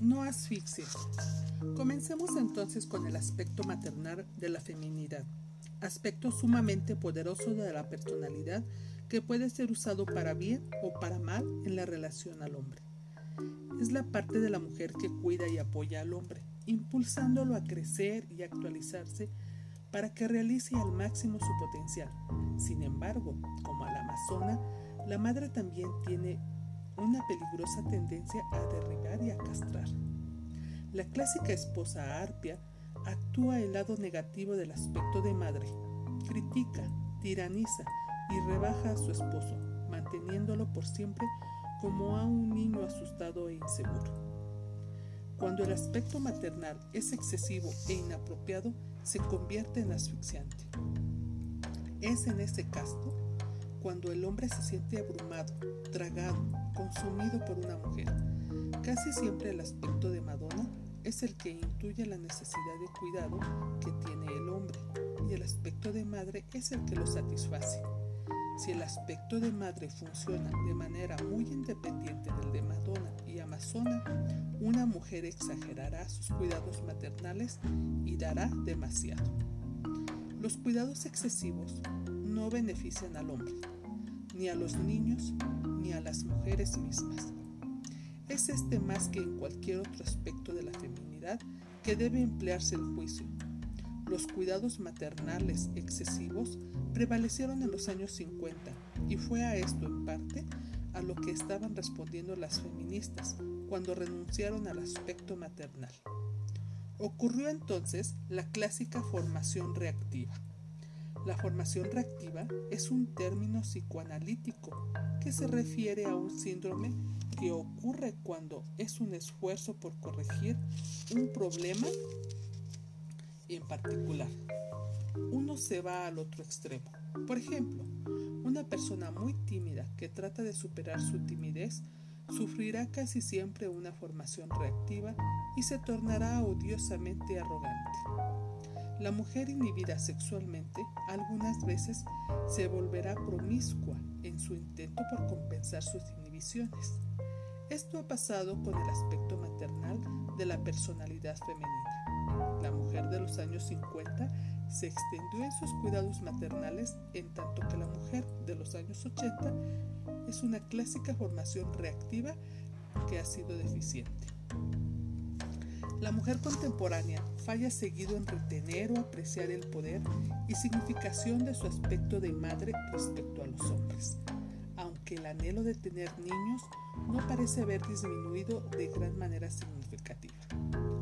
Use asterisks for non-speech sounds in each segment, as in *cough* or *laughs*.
No asfixia. Comencemos entonces con el aspecto maternal de la feminidad, aspecto sumamente poderoso de la personalidad que puede ser usado para bien o para mal en la relación al hombre. Es la parte de la mujer que cuida y apoya al hombre, impulsándolo a crecer y actualizarse para que realice al máximo su potencial. Sin embargo, como a la amazona, la madre también tiene una peligrosa tendencia a derribar y a castrar. La clásica esposa arpia actúa el lado negativo del aspecto de madre, critica, tiraniza y rebaja a su esposo, manteniéndolo por siempre como a un niño asustado e inseguro. Cuando el aspecto maternal es excesivo e inapropiado, se convierte en asfixiante. Es en ese caso cuando el hombre se siente abrumado, tragado, consumido por una mujer. Casi siempre el aspecto de Madonna es el que intuye la necesidad de cuidado que tiene el hombre y el aspecto de madre es el que lo satisface. Si el aspecto de madre funciona de manera muy independiente del de Madonna y Amazona, una mujer exagerará sus cuidados maternales y dará demasiado. Los cuidados excesivos no benefician al hombre, ni a los niños, ni a las mujeres mismas. Es este más que en cualquier otro aspecto de la feminidad que debe emplearse el juicio. Los cuidados maternales excesivos prevalecieron en los años 50 y fue a esto en parte a lo que estaban respondiendo las feministas cuando renunciaron al aspecto maternal. Ocurrió entonces la clásica formación reactiva la formación reactiva es un término psicoanalítico que se refiere a un síndrome que ocurre cuando es un esfuerzo por corregir un problema en particular. Uno se va al otro extremo. Por ejemplo, una persona muy tímida que trata de superar su timidez sufrirá casi siempre una formación reactiva y se tornará odiosamente arrogante. La mujer inhibida sexualmente algunas veces se volverá promiscua en su intento por compensar sus inhibiciones. Esto ha pasado con el aspecto maternal de la personalidad femenina. La mujer de los años 50 se extendió en sus cuidados maternales en tanto que la mujer de los años 80 es una clásica formación reactiva que ha sido deficiente. La mujer contemporánea falla seguido en retener o apreciar el poder y significación de su aspecto de madre respecto a los hombres, aunque el anhelo de tener niños no parece haber disminuido de gran manera significativa.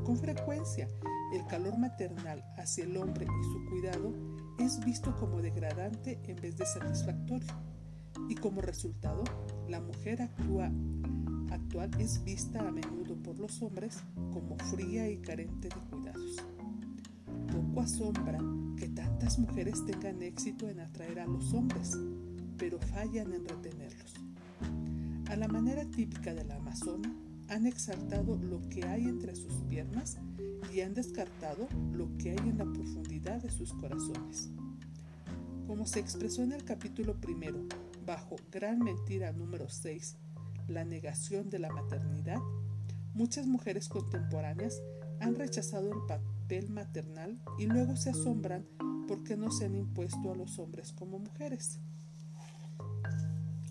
Con frecuencia, el calor maternal hacia el hombre y su cuidado es visto como degradante en vez de satisfactorio, y como resultado, la mujer actúa actual es vista a menudo por los hombres como fría y carente de cuidados. Poco asombra que tantas mujeres tengan éxito en atraer a los hombres, pero fallan en retenerlos. A la manera típica de la amazona, han exaltado lo que hay entre sus piernas y han descartado lo que hay en la profundidad de sus corazones. Como se expresó en el capítulo primero, bajo Gran Mentira número 6 la negación de la maternidad, muchas mujeres contemporáneas han rechazado el papel maternal y luego se asombran porque no se han impuesto a los hombres como mujeres.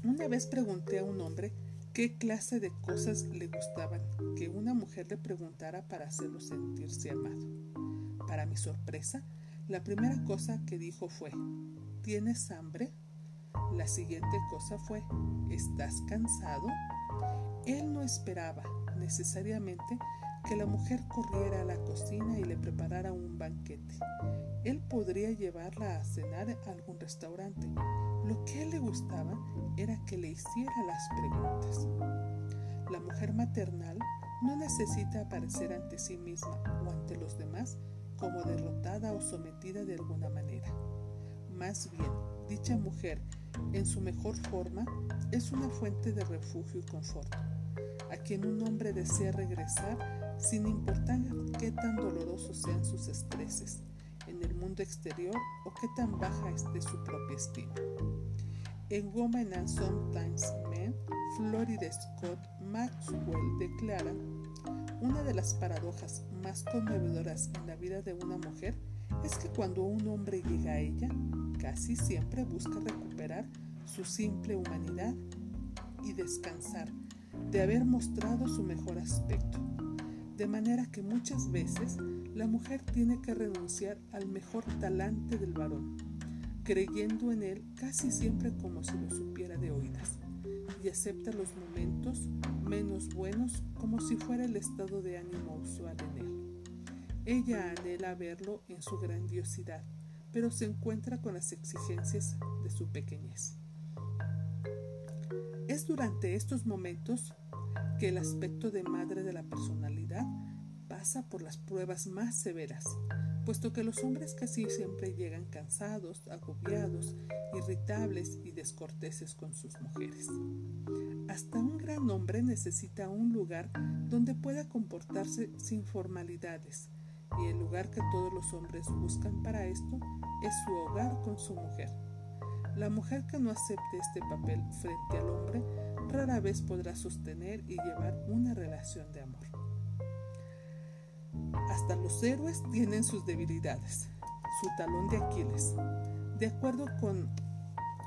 Una vez pregunté a un hombre qué clase de cosas le gustaban que una mujer le preguntara para hacerlo sentirse amado. Para mi sorpresa, la primera cosa que dijo fue, ¿tienes hambre? La siguiente cosa fue, ¿estás cansado? Él no esperaba necesariamente que la mujer corriera a la cocina y le preparara un banquete. Él podría llevarla a cenar a algún restaurante. Lo que a él le gustaba era que le hiciera las preguntas. La mujer maternal no necesita aparecer ante sí misma o ante los demás como derrotada o sometida de alguna manera. Más bien, dicha mujer en su mejor forma, es una fuente de refugio y confort, a quien un hombre desea regresar sin importar qué tan dolorosos sean sus estreses en el mundo exterior o qué tan baja esté su propia estima. En Woman and Sometimes Men, Florida Scott Maxwell declara, Una de las paradojas más conmovedoras en la vida de una mujer es que cuando un hombre llega a ella, casi siempre busca recuperar su simple humanidad y descansar de haber mostrado su mejor aspecto. De manera que muchas veces la mujer tiene que renunciar al mejor talante del varón, creyendo en él casi siempre como si lo supiera de oídas, y acepta los momentos menos buenos como si fuera el estado de ánimo usual en él. Ella anhela verlo en su grandiosidad, pero se encuentra con las exigencias de su pequeñez. Es durante estos momentos que el aspecto de madre de la personalidad pasa por las pruebas más severas, puesto que los hombres casi siempre llegan cansados, agobiados, irritables y descorteses con sus mujeres. Hasta un gran hombre necesita un lugar donde pueda comportarse sin formalidades, y el lugar que todos los hombres buscan para esto es su hogar con su mujer. La mujer que no acepte este papel frente al hombre rara vez podrá sostener y llevar una relación de amor. Hasta los héroes tienen sus debilidades, su talón de Aquiles. De acuerdo con,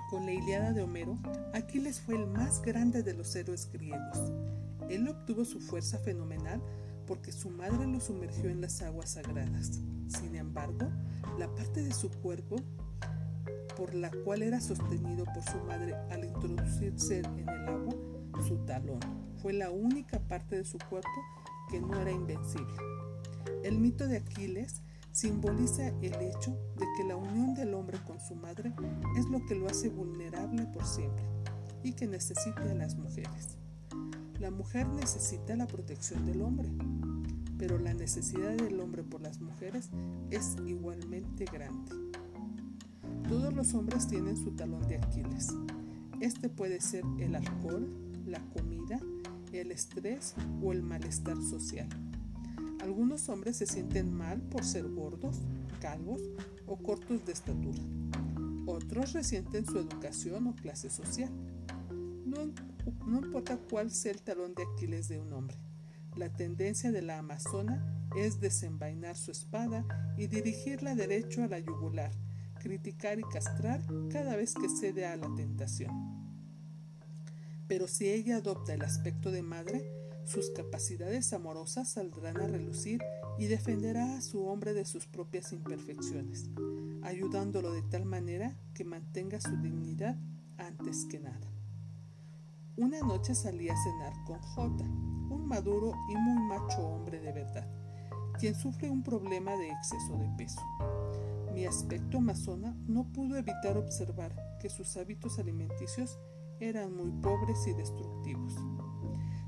con la Iliada de Homero, Aquiles fue el más grande de los héroes griegos. Él obtuvo su fuerza fenomenal porque su madre lo sumergió en las aguas sagradas. Sin embargo, la parte de su cuerpo por la cual era sostenido por su madre al introducirse en el agua, su talón, fue la única parte de su cuerpo que no era invencible. El mito de Aquiles simboliza el hecho de que la unión del hombre con su madre es lo que lo hace vulnerable por siempre y que necesita a las mujeres. La mujer necesita la protección del hombre, pero la necesidad del hombre por las mujeres es igualmente grande. Todos los hombres tienen su talón de Aquiles. Este puede ser el alcohol, la comida, el estrés o el malestar social. Algunos hombres se sienten mal por ser gordos, calvos o cortos de estatura. Otros resienten su educación o clase social. No, no importa cuál sea el talón de Aquiles de un hombre. La tendencia de la amazona es desenvainar su espada y dirigirla derecho a la yugular, criticar y castrar cada vez que cede a la tentación. Pero si ella adopta el aspecto de madre, sus capacidades amorosas saldrán a relucir y defenderá a su hombre de sus propias imperfecciones, ayudándolo de tal manera que mantenga su dignidad antes que nada. Una noche salí a cenar con J, un maduro y muy macho hombre de verdad, quien sufre un problema de exceso de peso. Mi aspecto amazona no pudo evitar observar que sus hábitos alimenticios eran muy pobres y destructivos.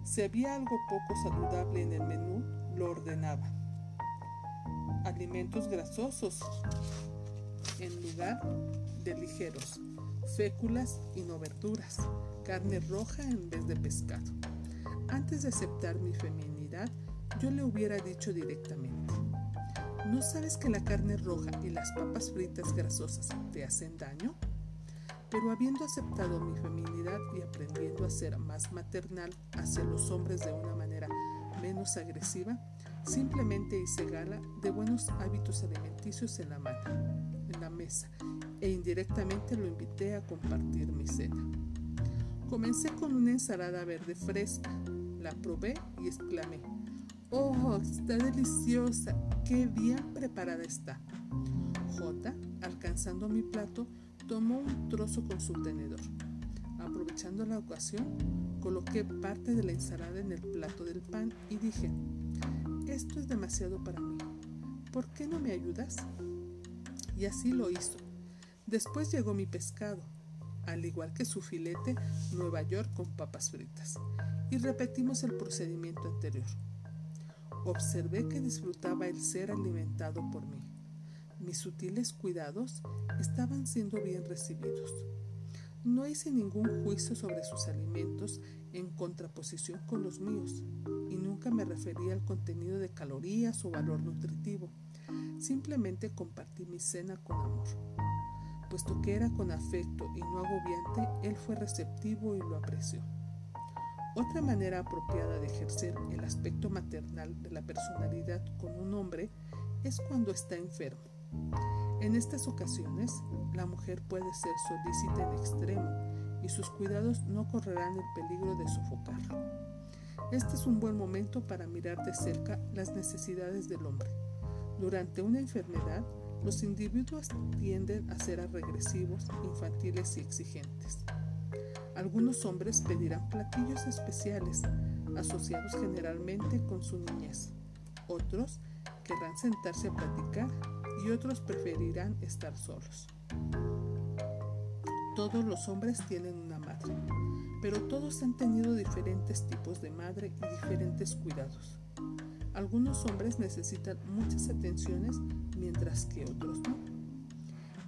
Si había algo poco saludable en el menú, lo ordenaba. Alimentos grasosos en lugar de ligeros, féculas y no verduras carne roja en vez de pescado. Antes de aceptar mi feminidad, yo le hubiera dicho directamente, ¿no sabes que la carne roja y las papas fritas grasosas te hacen daño? Pero habiendo aceptado mi feminidad y aprendiendo a ser más maternal hacia los hombres de una manera menos agresiva, simplemente hice gala de buenos hábitos alimenticios en la mano, en la mesa, e indirectamente lo invité a compartir mi cena. Comencé con una ensalada verde fresca. La probé y exclamé, ¡Oh, está deliciosa! ¡Qué bien preparada está! J, alcanzando mi plato, tomó un trozo con su tenedor. Aprovechando la ocasión, coloqué parte de la ensalada en el plato del pan y dije, esto es demasiado para mí. ¿Por qué no me ayudas? Y así lo hizo. Después llegó mi pescado al igual que su filete Nueva York con papas fritas, y repetimos el procedimiento anterior. Observé que disfrutaba el ser alimentado por mí. Mis sutiles cuidados estaban siendo bien recibidos. No hice ningún juicio sobre sus alimentos en contraposición con los míos y nunca me referí al contenido de calorías o valor nutritivo. Simplemente compartí mi cena con amor puesto que era con afecto y no agobiante, él fue receptivo y lo apreció. Otra manera apropiada de ejercer el aspecto maternal de la personalidad con un hombre es cuando está enfermo. En estas ocasiones, la mujer puede ser solícita en extremo y sus cuidados no correrán el peligro de sofocarlo. Este es un buen momento para mirar de cerca las necesidades del hombre. Durante una enfermedad, los individuos tienden a ser regresivos, infantiles y exigentes. Algunos hombres pedirán platillos especiales, asociados generalmente con su niñez. Otros querrán sentarse a platicar y otros preferirán estar solos. Todos los hombres tienen una madre, pero todos han tenido diferentes tipos de madre y diferentes cuidados. Algunos hombres necesitan muchas atenciones mientras que otros no.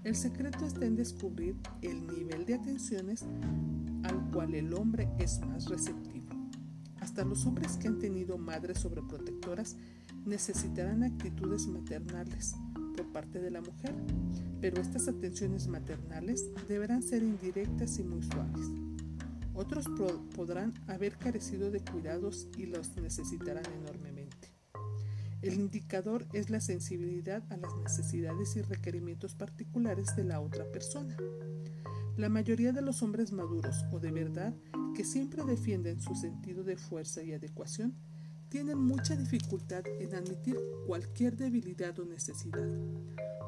El secreto está en descubrir el nivel de atenciones al cual el hombre es más receptivo. Hasta los hombres que han tenido madres sobreprotectoras necesitarán actitudes maternales por parte de la mujer, pero estas atenciones maternales deberán ser indirectas y muy suaves. Otros podrán haber carecido de cuidados y los necesitarán enormemente. El indicador es la sensibilidad a las necesidades y requerimientos particulares de la otra persona. La mayoría de los hombres maduros o de verdad que siempre defienden su sentido de fuerza y adecuación tienen mucha dificultad en admitir cualquier debilidad o necesidad.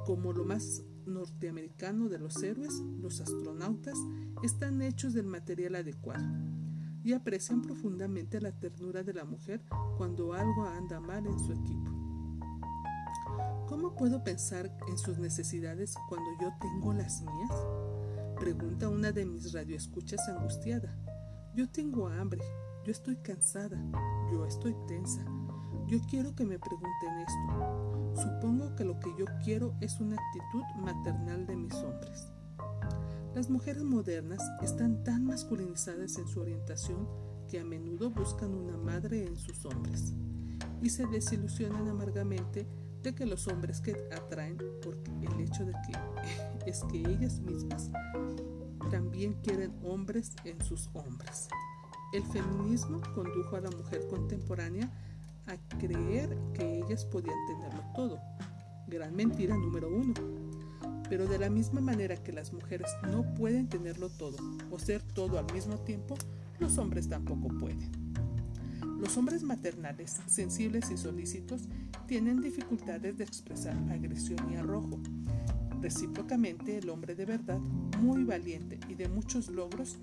Como lo más norteamericano de los héroes, los astronautas están hechos del material adecuado y aprecian profundamente la ternura de la mujer cuando algo anda mal en su equipo. ¿Cómo puedo pensar en sus necesidades cuando yo tengo las mías? Pregunta una de mis radioescuchas angustiada. Yo tengo hambre, yo estoy cansada, yo estoy tensa. Yo quiero que me pregunten esto. Supongo que lo que yo quiero es una actitud maternal de mis hombres. Las mujeres modernas están tan masculinizadas en su orientación que a menudo buscan una madre en sus hombres y se desilusionan amargamente de que los hombres que atraen por el hecho de que *laughs* es que ellas mismas también quieren hombres en sus hombres. El feminismo condujo a la mujer contemporánea a creer que ellas podían tenerlo todo. Gran mentira número uno. Pero de la misma manera que las mujeres no pueden tenerlo todo o ser todo al mismo tiempo, los hombres tampoco pueden. Los hombres maternales, sensibles y solícitos tienen dificultades de expresar agresión y arrojo. Recíprocamente, el hombre de verdad, muy valiente y de muchos logros,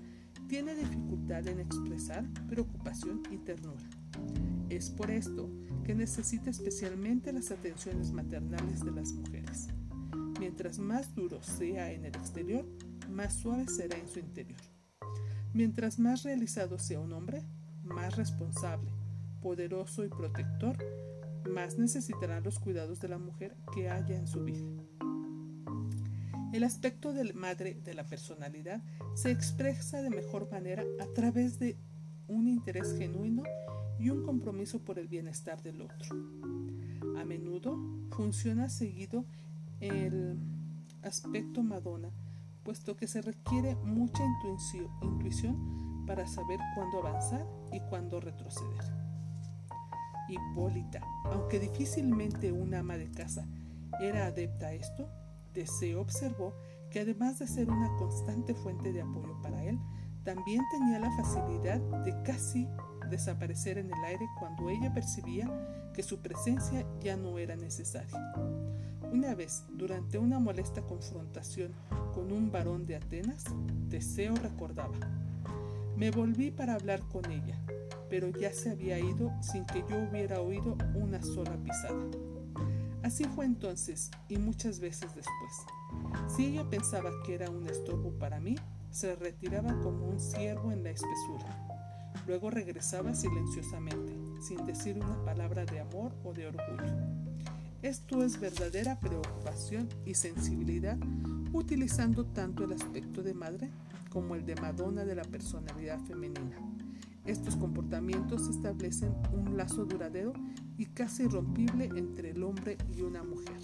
tiene dificultad en expresar preocupación y ternura. Es por esto que necesita especialmente las atenciones maternales de las mujeres. Mientras más duro sea en el exterior, más suave será en su interior. Mientras más realizado sea un hombre, más responsable, poderoso y protector, más necesitará los cuidados de la mujer que haya en su vida. El aspecto de madre de la personalidad se expresa de mejor manera a través de un interés genuino y un compromiso por el bienestar del otro. A menudo funciona seguido el aspecto Madonna, puesto que se requiere mucha intuición para saber cuándo avanzar y cuándo retroceder. Hipólita, aunque difícilmente una ama de casa era adepta a esto, Deseo observó que además de ser una constante fuente de apoyo para él, también tenía la facilidad de casi desaparecer en el aire cuando ella percibía que su presencia ya no era necesaria. Una vez, durante una molesta confrontación con un varón de Atenas, Teseo recordaba, me volví para hablar con ella, pero ya se había ido sin que yo hubiera oído una sola pisada. Así fue entonces y muchas veces después. Si ella pensaba que era un estorbo para mí, se retiraba como un ciervo en la espesura. Luego regresaba silenciosamente, sin decir una palabra de amor o de orgullo. Esto es verdadera preocupación y sensibilidad, utilizando tanto el aspecto de madre como el de Madonna de la personalidad femenina. Estos comportamientos establecen un lazo duradero y casi irrompible entre el hombre y una mujer.